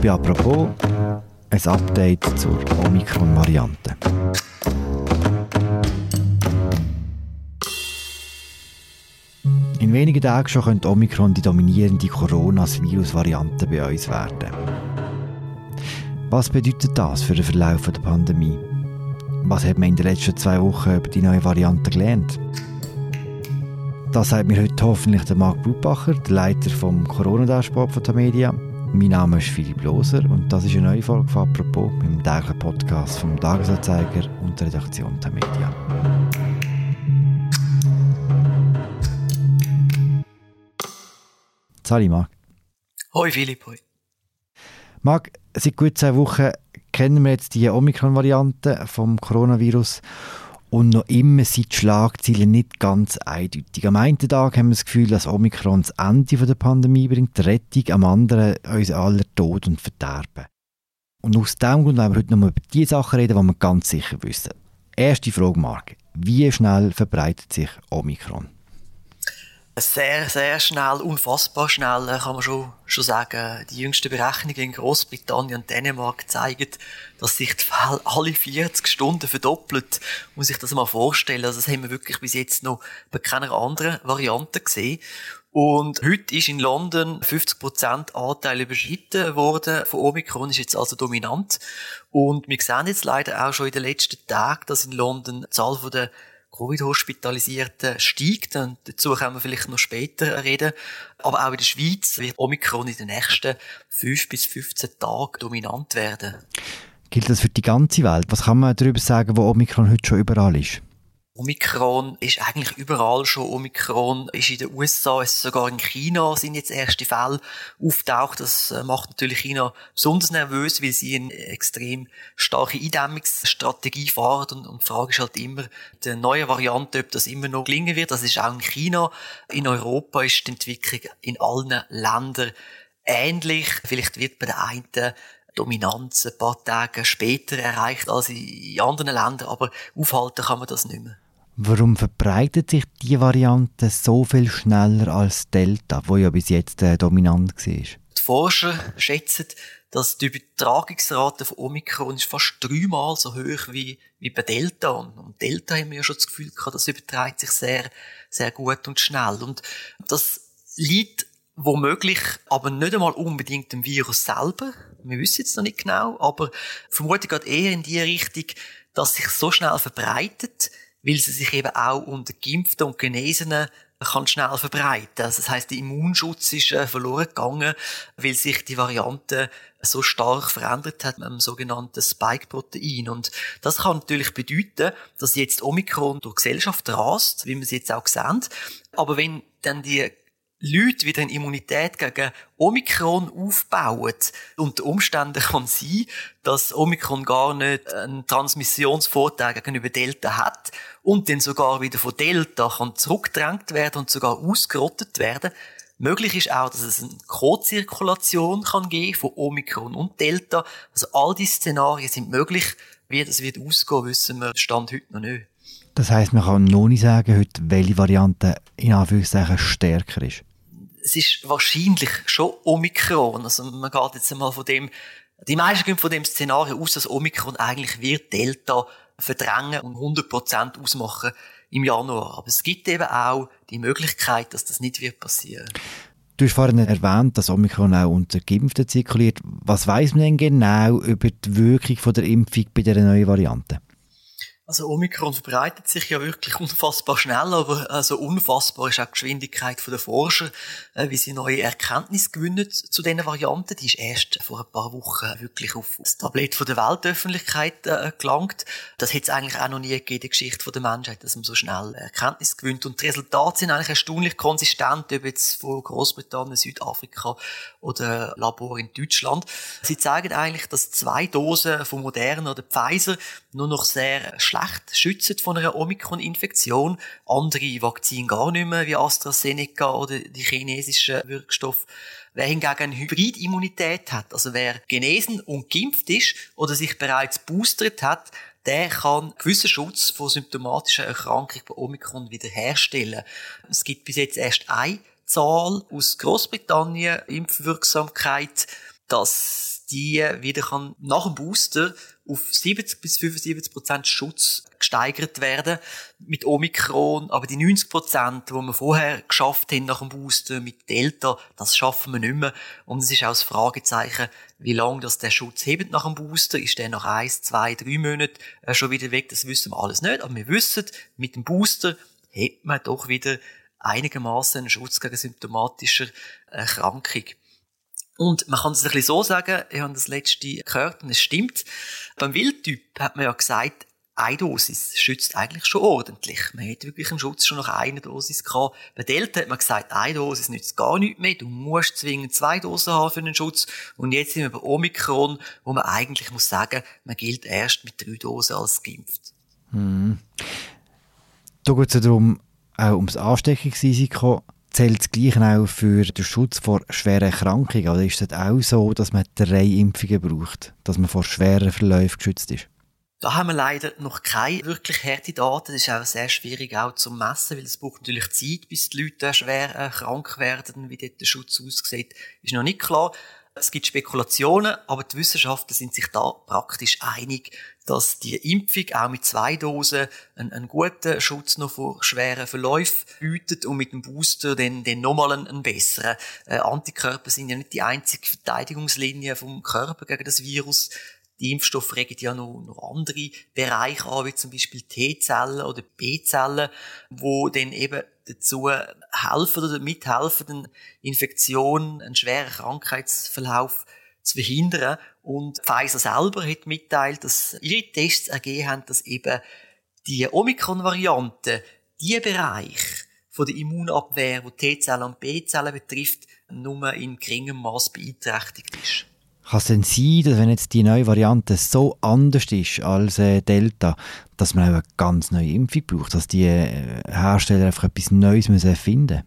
Bei «Apropos» ein Update zur Omikron-Variante. In wenigen Tagen schon könnte Omikron die dominierende Coronavirus-Variante bei uns werden. Was bedeutet das für den Verlauf der Pandemie? Was hat man in den letzten zwei Wochen über die neue Variante gelernt? Das sagt mir heute hoffentlich der Marc Blutbacher, der Leiter vom Corona-Dashboard von der Media. Mein Name ist Philipp Loser und das ist eine neue Folge von «Apropos» dem täglichen Podcast vom Tagesanzeiger und der Redaktion der Media. Sali, Marc. Hoi Philipp, hoi. Marc, seit gut zwei Wochen kennen wir jetzt die Omikron-Variante vom Coronavirus und noch immer sind die Schlagzeilen nicht ganz eindeutig. Am einen Tag haben wir das Gefühl, dass Omikron das Ende der Pandemie bringt, die Rettung, am anderen uns aller Tod und Verderben. Und aus diesem Grund wollen wir heute noch mal über die Sachen reden, die wir ganz sicher wissen. Erste Frage, Marc. Wie schnell verbreitet sich Omikron? Sehr, sehr schnell, unfassbar schnell, äh, kann man schon, schon sagen. Die jüngsten Berechnungen in Großbritannien und Dänemark zeigen, dass sich die Fälle alle 40 Stunden verdoppelt. Muss ich das mal vorstellen. Also das haben wir wirklich bis jetzt noch bei keiner anderen Variante gesehen. Und heute ist in London 50% Anteil überschritten worden von Omikron, ist jetzt also dominant. Und wir sehen jetzt leider auch schon in den letzten Tagen, dass in London die Zahl der Covid-Hospitalisierten steigt. Und dazu können wir vielleicht noch später reden. Aber auch in der Schweiz wird Omikron in den nächsten 5 bis 15 Tagen dominant werden. Gilt das für die ganze Welt? Was kann man darüber sagen, wo Omikron heute schon überall ist? Omikron ist eigentlich überall schon. Omikron ist in den USA, ist sogar in China sind jetzt erste Fälle auftaucht. Das äh, macht natürlich China besonders nervös, weil sie eine extrem starke Eindämmungsstrategie fahren. Und, und die Frage ist halt immer, der neue Variante, ob das immer noch gelingen wird. Das ist auch in China. In Europa ist die Entwicklung in allen Ländern ähnlich. Vielleicht wird bei der einen Dominanz ein paar Tage später erreicht als in anderen Ländern, aber aufhalten kann man das nicht mehr. Warum verbreitet sich die Variante so viel schneller als Delta, wo ja bis jetzt äh, dominant war? Die Forscher schätzen, dass die Übertragungsrate von Omikron ist fast dreimal so hoch wie, wie bei Delta. Und, und Delta haben wir ja schon das Gefühl gehabt, das überträgt sich sehr, sehr gut und schnell. Und das liegt womöglich aber nicht einmal unbedingt dem Virus selber. Wir wissen jetzt noch nicht genau, aber vermutlich geht eher in die Richtung, dass sich so schnell verbreitet, weil sie sich eben auch unter Geimpften und Genesenen kann schnell verbreiten. Also das heißt, der Immunschutz ist äh, verloren gegangen, weil sich die Variante so stark verändert hat mit dem sogenannten Spike-Protein. Und das kann natürlich bedeuten, dass jetzt Omikron durch Gesellschaft rast, wie wir es jetzt auch sehen. Aber wenn dann die Leute wieder eine Immunität gegen Omikron aufbauen. Unter Umständen kann sein, dass Omikron gar nicht einen Transmissionsvorteil gegenüber Delta hat und dann sogar wieder von Delta kann zurückgedrängt werden und sogar ausgerottet werden. Möglich ist auch, dass es eine Co-Zirkulation kann geben von Omikron und Delta. Also all diese Szenarien sind möglich. Wie das wird ausgehen, wissen wir Stand heute noch nicht. Das heißt, man kann noch nicht sagen, heute, welche Variante in Anführungszeichen stärker ist es ist wahrscheinlich schon Omikron. Also man geht jetzt einmal von dem, die meisten gehen von dem Szenario aus, dass Omikron eigentlich wird Delta verdrängen und 100% ausmachen im Januar. Aber es gibt eben auch die Möglichkeit, dass das nicht wird passieren. Du hast vorhin erwähnt, dass Omikron auch unter Geimpften zirkuliert. Was weiß man denn genau über die Wirkung von der Impfung bei der neuen Variante? Also Omikron verbreitet sich ja wirklich unfassbar schnell, aber also unfassbar ist auch die Geschwindigkeit der Forscher, äh, wie sie neue Erkenntnisse gewinnen zu diesen Varianten. Die ist erst vor ein paar Wochen wirklich auf das Tablett der Weltöffentlichkeit äh, gelangt. Das hätte es eigentlich auch noch nie gegeben in der Geschichte der Menschheit, dass man so schnell Erkenntnisse gewinnt. Und die Resultate sind eigentlich erstaunlich konsistent, ob jetzt von Großbritannien, Südafrika oder Labor in Deutschland. Sie zeigen eigentlich, dass zwei Dosen von Moderna oder Pfizer nur noch sehr schlecht schützen von einer Omikron-Infektion. Andere Vakzine gar nicht mehr, wie AstraZeneca oder die chinesischen Wirkstoffe. Wer hingegen eine Hybridimmunität hat, also wer genesen und geimpft ist oder sich bereits boostert hat, der kann gewissen Schutz vor symptomatischer Erkrankung bei Omikron wiederherstellen. Es gibt bis jetzt erst eine Zahl aus Großbritannien, Impfwirksamkeit, dass die wieder kann nach dem Booster auf 70 bis 75 Prozent Schutz gesteigert werden mit Omikron, aber die 90 Prozent, die wir vorher geschafft haben nach dem Booster mit Delta, das schaffen wir nicht mehr. Und es ist auch das Fragezeichen, wie lange das der Schutz hebt nach dem Booster. Ist der nach eins, zwei, drei Monaten äh, schon wieder weg? Das wissen wir alles nicht. Aber wir wissen, mit dem Booster hat man doch wieder einigermaßen einen Schutz gegen symptomatische Erkrankung. Und man kann es ein bisschen so sagen, ich habe das letzte gehört und es stimmt. Beim Wildtyp hat man ja gesagt, eine Dosis schützt eigentlich schon ordentlich. Man hat wirklich einen Schutz schon nach einer Dosis gehabt. Bei Delta hat man gesagt, eine Dosis nützt gar nichts mehr. Du musst zwingend zwei Dosen haben für einen Schutz. Und jetzt sind wir bei Omikron, wo man eigentlich muss sagen, man gilt erst mit drei Dosen als geimpft. Hm. Da geht es ja darum, auch ums Ansteckungsrisiko zählt das Gleiche auch für den Schutz vor schweren Erkrankungen? Oder ist es auch so, dass man drei Impfungen braucht, dass man vor schweren Verläufen geschützt ist? Da haben wir leider noch keine wirklich harte Daten. Das ist auch sehr schwierig auch zu messen, weil es braucht natürlich Zeit, bis die Leute schwer äh, krank werden, wie dort der Schutz aussieht. Ist noch nicht klar. Es gibt Spekulationen, aber die Wissenschaftler sind sich da praktisch einig, dass die Impfung auch mit zwei Dosen einen, einen guten Schutz noch vor schweren Verläufen bietet und mit dem Booster dann, dann nochmal einen, einen besseren. Äh, Antikörper sind ja nicht die einzige Verteidigungslinie vom Körper gegen das Virus. Die Impfstoffe regen ja noch, noch andere Bereiche an, wie zum Beispiel T-Zellen oder B-Zellen, wo dann eben dazu helfen oder mithelfen, Infektion, einen schweren Krankheitsverlauf zu verhindern. Und Pfizer selber hat mitteilt, dass ihre Tests ergeben haben, dass eben die Omikron-Variante die Bereich von der Immunabwehr, wo T-Zellen und B-Zellen betrifft, nur in geringem Maß beeinträchtigt ist. Kann es denn sein, dass wenn jetzt die neue Variante so anders ist als äh, Delta, dass man eine ganz neue Impfung braucht, dass die äh, Hersteller einfach etwas Neues müssen erfinden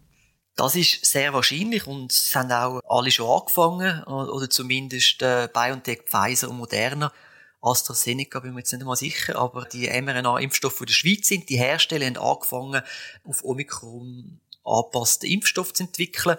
das ist sehr wahrscheinlich und es haben auch alle schon angefangen, oder zumindest äh, BioNTech, Pfizer und Moderna. AstraZeneca bin ich mir jetzt nicht mal sicher, aber die mRNA-Impfstoffe, in der Schweiz sind, die Hersteller haben angefangen, auf Omikron angepasste Impfstoffe zu entwickeln.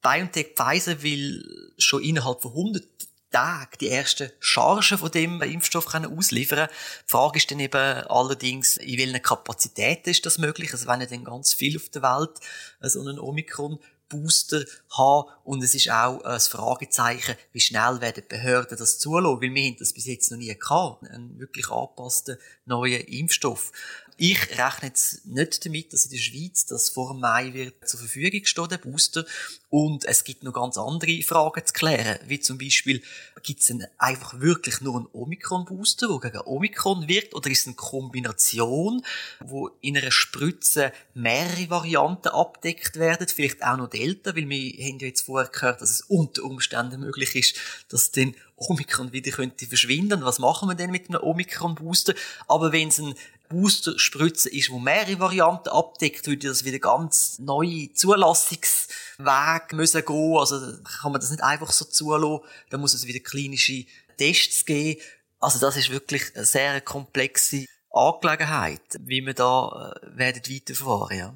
BioNTech Pfizer will schon innerhalb von 100 Tage die ersten Chargen von dem Impfstoff können ausliefern Die Frage ist dann eben allerdings, in welcher Kapazität ist das möglich? Also wenn ja dann ganz viel auf der Welt so einen Omikron Booster haben. Und es ist auch ein Fragezeichen, wie schnell werden die Behörden das zulassen, weil wir haben das bis jetzt noch nie gehabt. Einen wirklich angepassten neuen Impfstoff. Ich rechne jetzt nicht damit, dass in der Schweiz das vor Mai wird zur Verfügung stehen, der Booster. Und es gibt noch ganz andere Fragen zu klären, wie zum Beispiel, gibt es einfach wirklich nur einen Omikron-Booster, der gegen Omikron wirkt, oder ist es eine Kombination, wo in einer Spritze mehrere Varianten abdeckt werden, vielleicht auch noch Delta, weil wir haben ja jetzt vorher gehört, dass es unter Umständen möglich ist, dass dann Omikron wieder könnte verschwinden. Was machen wir denn mit einem Omikron-Booster? Aber wenn es ein Booster-Spritze ist, wo mehrere Varianten abdeckt, würde das wieder ganz neue Zulassungswege müssen gehen. Also kann man das nicht einfach so zulassen. Da muss es wieder klinische Tests geben. Also das ist wirklich eine sehr komplexe Angelegenheit, wie wir da äh, werden weiterfahren, ja.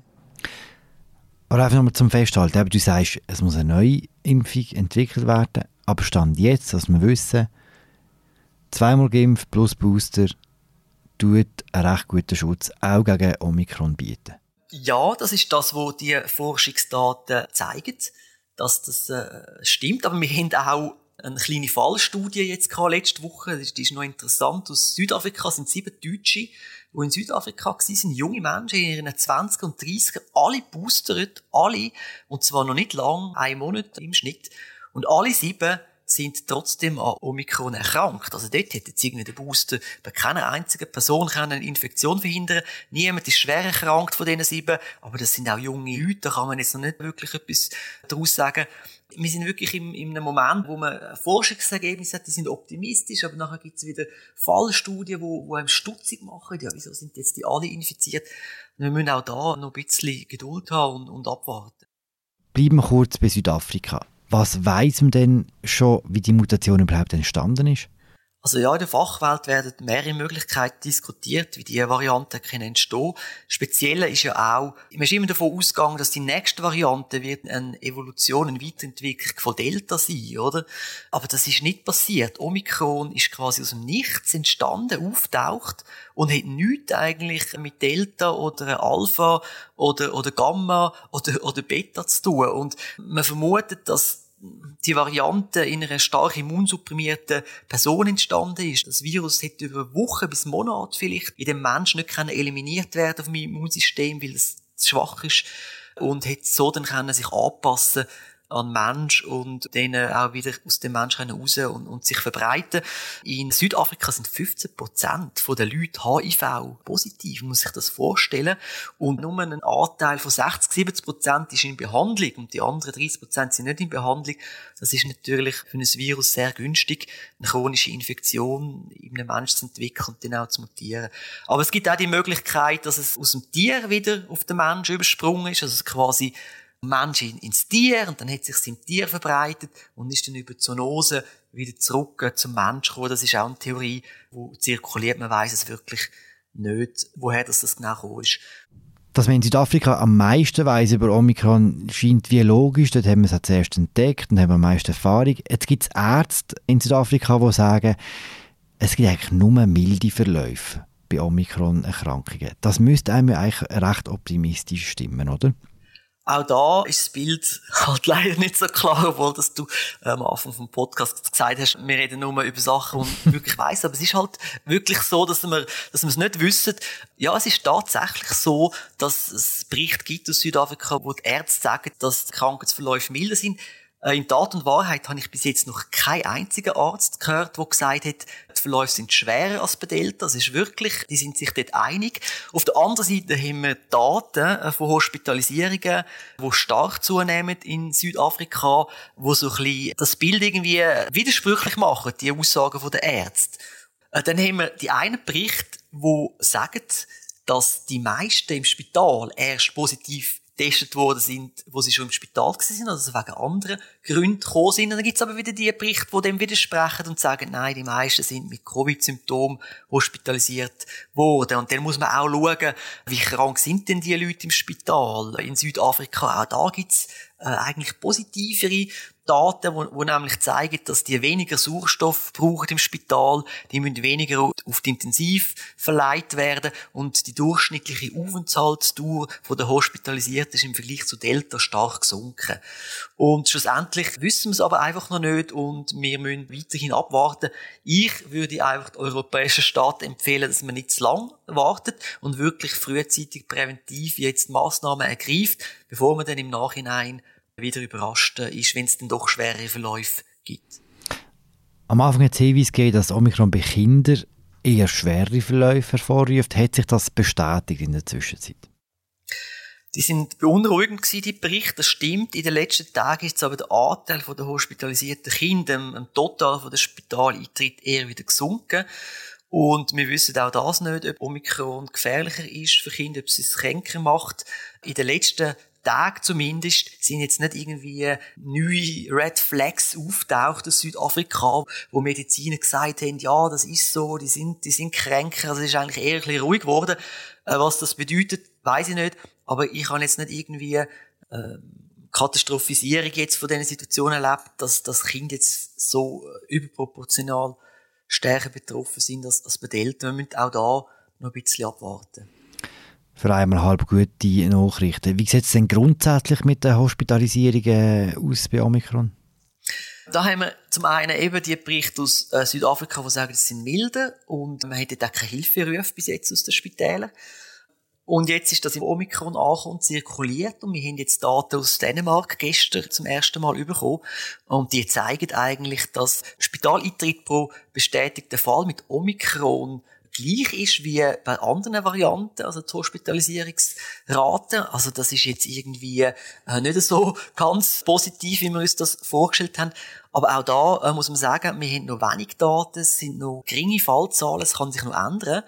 Aber einfach nochmal zum Festhalten. Du sagst, es muss eine neue Impfung entwickelt werden. Aber Stand jetzt, dass wir wissen, zweimal geimpft plus Booster tut einen recht guten Schutz auch gegen Omikron bieten. Ja, das ist das, was die Forschungsdaten zeigen, dass das äh, stimmt. Aber wir haben auch eine kleine Fallstudie jetzt gehabt, letzte Woche. Die ist noch interessant. Aus Südafrika sind sieben Deutsche, die in Südafrika waren, sind junge Menschen in ihren 20 und 30 alle boostert, alle. Und zwar noch nicht lang, einen Monat im Schnitt. Und alle sieben sind trotzdem an Omikron erkrankt. Also dort hätte jetzt irgendwie der Booster bei keiner einzigen Person eine Infektion verhindern Niemand ist schwer erkrankt von diesen sieben, aber das sind auch junge Leute, da kann man jetzt noch nicht wirklich etwas daraus sagen. Wir sind wirklich in, in einem Moment, wo man Forschungsergebnisse hat, die sind optimistisch, aber nachher gibt es wieder Fallstudien, wo einem stutzig machen, ja, wieso sind jetzt die alle infiziert? Wir müssen auch da noch ein bisschen Geduld haben und, und abwarten. Bleiben wir kurz bei Südafrika. Was weiß man denn schon, wie die Mutation überhaupt entstanden ist? Also ja, in der Fachwelt werden mehrere Möglichkeiten diskutiert, wie diese Varianten können. Speziell ist ja auch, man ist immer davon ausgegangen, dass die nächste Variante wird eine Evolution, eine Weiterentwicklung von Delta sein, oder? Aber das ist nicht passiert. Omikron ist quasi aus dem Nichts entstanden, auftaucht und hat nichts eigentlich mit Delta oder Alpha oder, oder Gamma oder, oder Beta zu tun. Und man vermutet, dass die Variante in einer stark immunsupprimierten Person entstanden ist. Das Virus hätte über Wochen bis Monate vielleicht in dem Menschen nicht eliminiert werden vom Immunsystem, weil es zu schwach ist und hätte so dann können sich anpassen an Mensch und denen auch wieder aus dem Mensch raus und, und sich verbreiten. In Südafrika sind 15 Prozent der Leute HIV positiv, muss sich das vorstellen. Und nur ein Anteil von 60, 70 Prozent ist in Behandlung und die anderen 30 Prozent sind nicht in Behandlung. Das ist natürlich für ein Virus sehr günstig, eine chronische Infektion in einem Menschen zu entwickeln und dann auch zu mutieren. Aber es gibt auch die Möglichkeit, dass es aus dem Tier wieder auf den Menschen übersprungen ist, also quasi Mensch ins Tier und dann hat sich im Tier verbreitet und ist dann über Zoonose wieder zurück zum Mensch gekommen. Das ist auch eine Theorie, die zirkuliert. Man weiß es wirklich nicht, woher das, das genau ist. Dass man in Südafrika am meisten weiß über Omikron, scheint wie logisch. Dort haben wir es zuerst entdeckt und haben am meisten Erfahrung. Jetzt gibt es Ärzte in Südafrika, die sagen, es gibt eigentlich nur milde Verläufe bei Omikron-Erkrankungen. Das müsste einem eigentlich recht optimistisch stimmen, oder? Auch da ist das Bild halt leider nicht so klar, obwohl dass du ähm, am Anfang vom Podcast gesagt hast, wir reden nur über Sachen, die man wirklich weiss. Aber es ist halt wirklich so, dass wir, dass wir es nicht wissen. Ja, es ist tatsächlich so, dass es Berichte gibt aus Südafrika, wo die Ärzte sagen, dass die Krankheitsverläufe milder sind. Äh, in Tat und Wahrheit habe ich bis jetzt noch keinen einzigen Arzt gehört, der gesagt hat, Verläufe sind schwerer als bei Delta. Das ist wirklich, die sind sich dort einig. Auf der anderen Seite haben wir Daten äh, von Hospitalisierungen, die stark zunehmen in Südafrika, wo so ein bisschen das Bild irgendwie widersprüchlich machen, die Aussagen der Ärzte. Äh, dann haben wir die einen Bericht, wo sagen, dass die meisten im Spital erst positiv getestet worden sind, wo sie schon im Spital sind, also wegen anderen Gründen gekommen sind. Und dann gibt es aber wieder die Berichte, die dem widersprechen und sagen, nein, die meisten sind mit Covid-Symptomen hospitalisiert worden. Und dann muss man auch schauen, wie krank sind denn die Leute im Spital in Südafrika. Auch da gibt's äh, eigentlich positivere Daten, wo, wo nämlich zeigen, dass die weniger Sauerstoff brauchen im Spital, die müssen weniger auf die Intensiv verleiht werden und die durchschnittliche Aufenthaltsdauer von der Hospitalisierten ist im Vergleich zu Delta stark gesunken. Und schlussendlich wissen wir es aber einfach noch nicht und wir müssen weiterhin abwarten. Ich würde einfach den europäischen Staaten empfehlen, dass man nicht zu lang wartet und wirklich frühzeitig präventiv jetzt Maßnahmen ergreift, bevor man dann im Nachhinein wieder überrascht ist, wenn es dann doch schwere Verläufe gibt. Am Anfang hat es Hinweis gegeben, dass Omikron bei Kindern eher schwere Verläufe hervorruft. Hat sich das bestätigt in der Zwischenzeit? Die sind beunruhigend gewesen, die Berichte. Das stimmt. In den letzten Tagen ist aber der Anteil der hospitalisierten Kinder im Total von der Spitaleintritt eher wieder gesunken. Und wir wissen auch das nicht, ob Omikron gefährlicher ist für Kinder, ob es es kränker macht. In den letzten Tag zumindest sind jetzt nicht irgendwie neue Red Flags auftaucht aus Südafrika, wo Mediziner gesagt haben, ja, das ist so, die sind, die sind kränker, also es ist eigentlich eher ein bisschen ruhig geworden. Äh, was das bedeutet, weiß ich nicht, aber ich habe jetzt nicht irgendwie äh, Katastrophisierung jetzt von diesen Situationen erlebt, dass das Kind jetzt so überproportional stärker betroffen sind als, als bei den Eltern. Wir müssen auch da noch ein bisschen abwarten für einmal halb gute Nachrichten. Wie sieht es denn grundsätzlich mit den Hospitalisierungen aus bei Omikron? Da haben wir zum einen eben die Berichte aus äh, Südafrika, die sagen, es sind milde und man hat auch keine Hilferufe bis jetzt aus den Spitälern. Und jetzt ist das im Omikron angekommen, zirkuliert und wir haben jetzt Daten aus Dänemark gestern zum ersten Mal bekommen und die zeigen eigentlich, dass Spitaleintritt pro bestätigten Fall mit Omikron gleich ist wie bei anderen Varianten, also die Hospitalisierungsrate. Also das ist jetzt irgendwie äh, nicht so ganz positiv, wie wir uns das vorgestellt haben. Aber auch da äh, muss man sagen, wir haben noch wenig Daten, es sind noch geringe Fallzahlen, es kann sich noch ändern.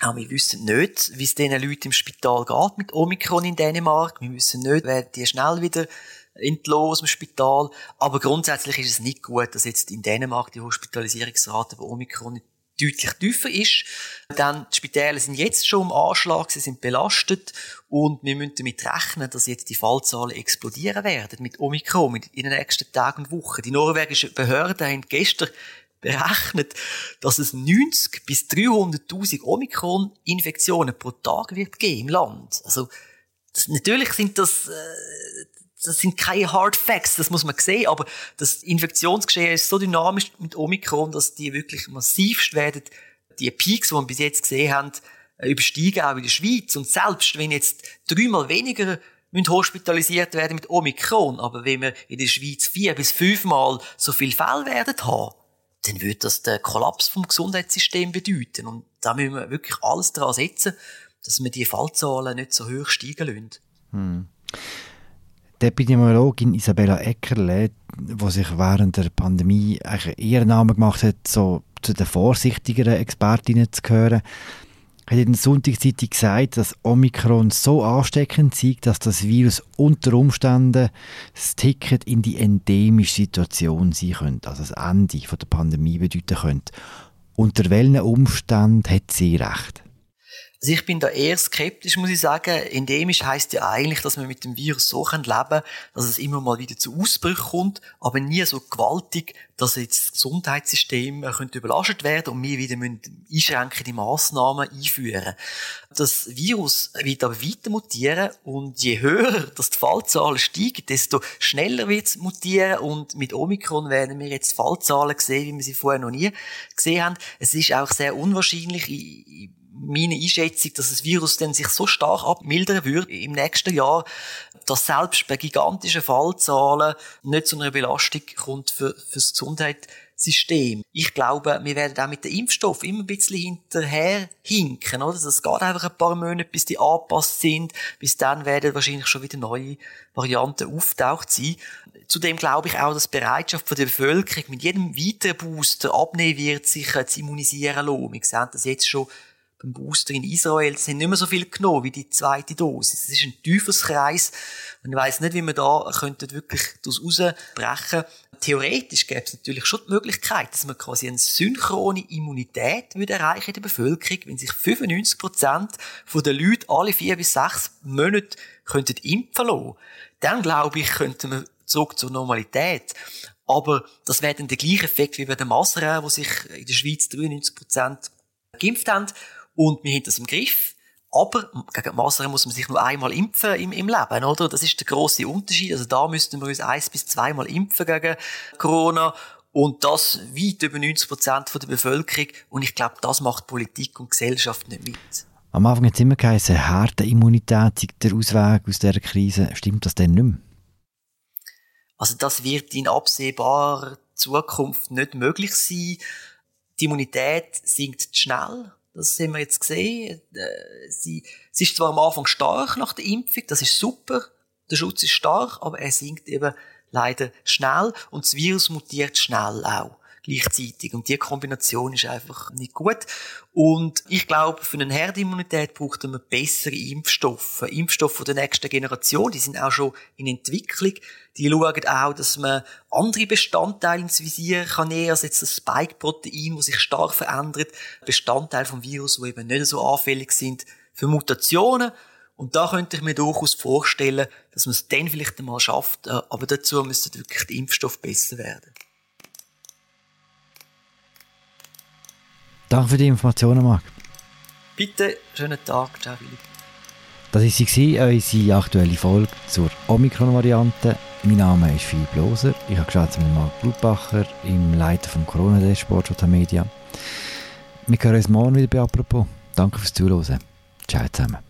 Auch wir wissen nicht, wie es diesen Leuten im Spital geht mit Omikron in Dänemark. Wir wissen nicht, werden die schnell wieder entlassen aus dem Spital. Aber grundsätzlich ist es nicht gut, dass jetzt in Dänemark die Hospitalisierungsrate bei Omikron deutlich tiefer ist. Dann, die Spitäler sind jetzt schon im Anschlag, sie sind belastet und wir müssen damit rechnen, dass jetzt die Fallzahlen explodieren werden mit Omikron in den nächsten Tagen und Wochen. Die norwegischen Behörden haben gestern berechnet, dass es 90 bis 300.000 Omikron-Infektionen pro Tag wird geben im Land. Also, natürlich sind das, äh, das sind keine Hard Facts, das muss man sehen, aber das Infektionsgeschehen ist so dynamisch mit Omikron, dass die wirklich massivst werden, die Peaks, die wir bis jetzt gesehen haben, äh, übersteigen auch in der Schweiz. Und selbst wenn jetzt dreimal weniger hospitalisiert werden mit Omikron, aber wenn wir in der Schweiz vier bis fünfmal so viel Fälle werden haben, dann würde das den Kollaps vom Gesundheitssystem bedeuten. Und da müssen wir wirklich alles daran setzen, dass wir die Fallzahlen nicht so hoch steigen lassen. Hm. Die Epidemiologin Isabella Eckerle, die sich während der Pandemie ihren Namen gemacht hat, so zu den vorsichtigeren Expertinnen zu gehören, hat in der Sonntagszeitung gesagt, dass Omikron so ansteckend sei, dass das Virus unter Umständen das Ticket in die endemische Situation sein könnte, also das Ende der Pandemie bedeuten könnte. Unter welchen Umständen hat sie recht? Also ich bin da eher skeptisch, muss ich sagen. Endemisch heißt ja eigentlich, dass man mit dem Virus so leben kann, dass es immer mal wieder zu Ausbrüchen kommt, aber nie so gewaltig, dass jetzt das Gesundheitssystem äh, könnte überlastet werden und wir wieder müssen einschränkende Massnahmen einführen. Das Virus wird aber weiter mutieren und je höher dass die Fallzahlen steigen, desto schneller wird es mutieren und mit Omikron werden wir jetzt Fallzahlen sehen, wie wir sie vorher noch nie gesehen haben. Es ist auch sehr unwahrscheinlich, ich, meine Einschätzung, dass das Virus dann sich so stark abmildern würde im nächsten Jahr, dass selbst bei gigantischen Fallzahlen nicht zu einer Belastung kommt für, für das Gesundheitssystem. Ich glaube, wir werden auch mit dem Impfstoff immer ein bisschen hinterher hinken, oder? Das geht einfach ein paar Monate, bis die angepasst sind. Bis dann werden wahrscheinlich schon wieder neue Varianten auftaucht sein. Zudem glaube ich auch, dass die Bereitschaft der Bevölkerung mit jedem weiteren Booster abnehmen wird, sich zu immunisieren lassen. Wir sehen das jetzt schon beim Booster in Israel, das sind nicht mehr so viel genommen wie die zweite Dosis. Es ist ein Teufelskreis. Und ich weiss nicht, wie man da könnte wirklich daraus rausbrechen Theoretisch gäbe es natürlich schon die Möglichkeit, dass man quasi eine synchrone Immunität würde erreichen in der Bevölkerung, wenn sich 95 Prozent der Leute alle vier bis sechs Monate könnten impfen lassen. Dann, glaube ich, könnte man zurück zur Normalität. Aber das wäre dann der gleiche Effekt wie bei den Masern, wo sich in der Schweiz 93 Prozent geimpft haben und wir haben das im Griff. Aber gegen Masern muss man sich nur einmal impfen im, im Leben, oder? Das ist der große Unterschied. Also da müssten wir uns eins bis zweimal impfen gegen Corona. Und das weit über 90 Prozent der Bevölkerung. Und ich glaube, das macht Politik und Gesellschaft nicht mit. Am Anfang hat es immer geheißen, Härteimmunität der Ausweg aus dieser Krise. Stimmt das denn nicht mehr? Also das wird in absehbarer Zukunft nicht möglich sein. Die Immunität sinkt schnell. Das haben wir jetzt gesehen. Äh, sie, sie ist zwar am Anfang stark nach der Impfung, das ist super. Der Schutz ist stark, aber er sinkt eben leider schnell und das Virus mutiert schnell auch gleichzeitig. Und die Kombination ist einfach nicht gut. Und ich glaube, für eine Herdimmunität braucht man bessere Impfstoffe. Impfstoffe der nächsten Generation, die sind auch schon in Entwicklung. Die schauen auch, dass man andere Bestandteile ins Visier kann nehmen, als jetzt das Spike-Protein, das sich stark verändert. Bestandteile vom Virus, die eben nicht so anfällig sind für Mutationen. Und da könnte ich mir durchaus vorstellen, dass man es dann vielleicht einmal schafft, äh, aber dazu müsste wirklich der Impfstoff besser werden. Danke für die Informationen, Marc. Bitte, schönen Tag. Ciao, Philipp. Das war unsere aktuelle Folge zur Omikron-Variante. Mein Name ist Philipp Loser. Ich habe geschaut mit Marc Blutbacher, im Leiter vom Corona-Dashboard Media. Wir hören uns morgen wieder bei «Apropos». Danke fürs Zuhören. Ciao zusammen.